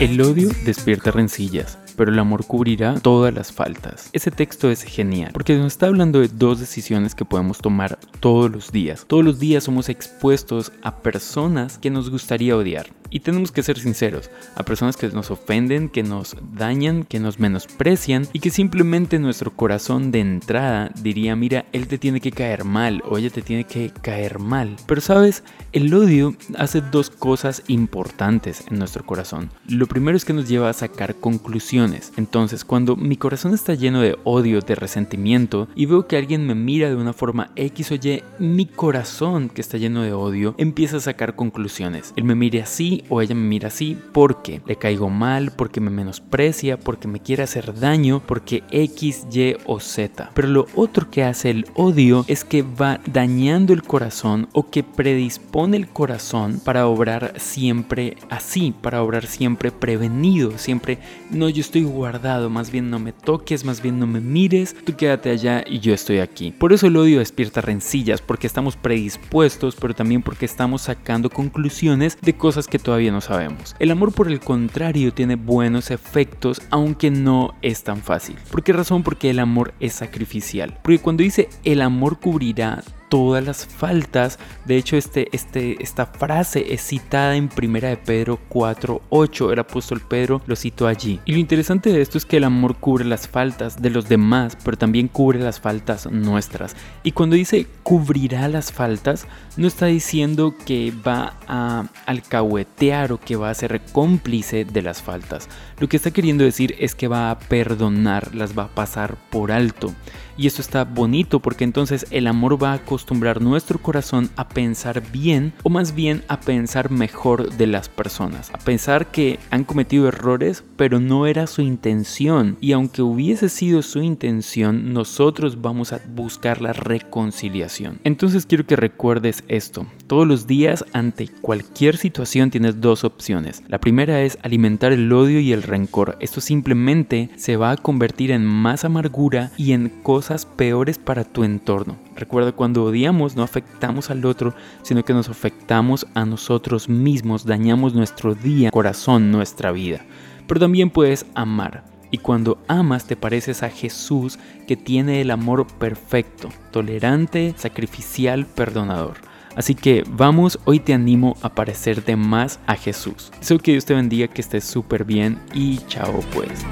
El odio despierta rencillas pero el amor cubrirá todas las faltas. Ese texto es genial, porque nos está hablando de dos decisiones que podemos tomar todos los días. Todos los días somos expuestos a personas que nos gustaría odiar. Y tenemos que ser sinceros, a personas que nos ofenden, que nos dañan, que nos menosprecian y que simplemente nuestro corazón de entrada diría, mira, él te tiene que caer mal o ella te tiene que caer mal. Pero sabes, el odio hace dos cosas importantes en nuestro corazón. Lo primero es que nos lleva a sacar conclusiones. Entonces, cuando mi corazón está lleno de odio, de resentimiento y veo que alguien me mira de una forma X o Y, mi corazón que está lleno de odio empieza a sacar conclusiones. Él me mire así, o ella me mira así porque le caigo mal, porque me menosprecia, porque me quiere hacer daño, porque X, Y o Z. Pero lo otro que hace el odio es que va dañando el corazón o que predispone el corazón para obrar siempre así, para obrar siempre prevenido, siempre no yo estoy guardado, más bien no me toques, más bien no me mires, tú quédate allá y yo estoy aquí. Por eso el odio despierta rencillas, porque estamos predispuestos, pero también porque estamos sacando conclusiones de cosas que todavía no sabemos. El amor por el contrario tiene buenos efectos, aunque no es tan fácil. ¿Por qué razón? Porque el amor es sacrificial. Porque cuando dice el amor cubrirá todas las faltas. De hecho, este, este, esta frase es citada en Primera de Pedro 4.8. El apóstol Pedro lo citó allí. Y lo interesante de esto es que el amor cubre las faltas de los demás, pero también cubre las faltas nuestras. Y cuando dice cubrirá las faltas, no está diciendo que va a alcahuetear o que va a ser cómplice de las faltas. Lo que está queriendo decir es que va a perdonar, las va a pasar por alto. Y esto está bonito porque entonces el amor va a acostumbrar nuestro corazón a pensar bien o más bien a pensar mejor de las personas. A pensar que han cometido errores pero no era su intención. Y aunque hubiese sido su intención, nosotros vamos a buscar la reconciliación. Entonces quiero que recuerdes esto. Todos los días ante cualquier situación tienes dos opciones. La primera es alimentar el odio y el rencor. Esto simplemente se va a convertir en más amargura y en cosas peores para tu entorno. Recuerda, cuando odiamos no afectamos al otro, sino que nos afectamos a nosotros mismos, dañamos nuestro día, corazón, nuestra vida. Pero también puedes amar. Y cuando amas te pareces a Jesús que tiene el amor perfecto, tolerante, sacrificial, perdonador. Así que vamos, hoy te animo a parecerte más a Jesús. Deseo que Dios te bendiga, que estés súper bien y chao pues.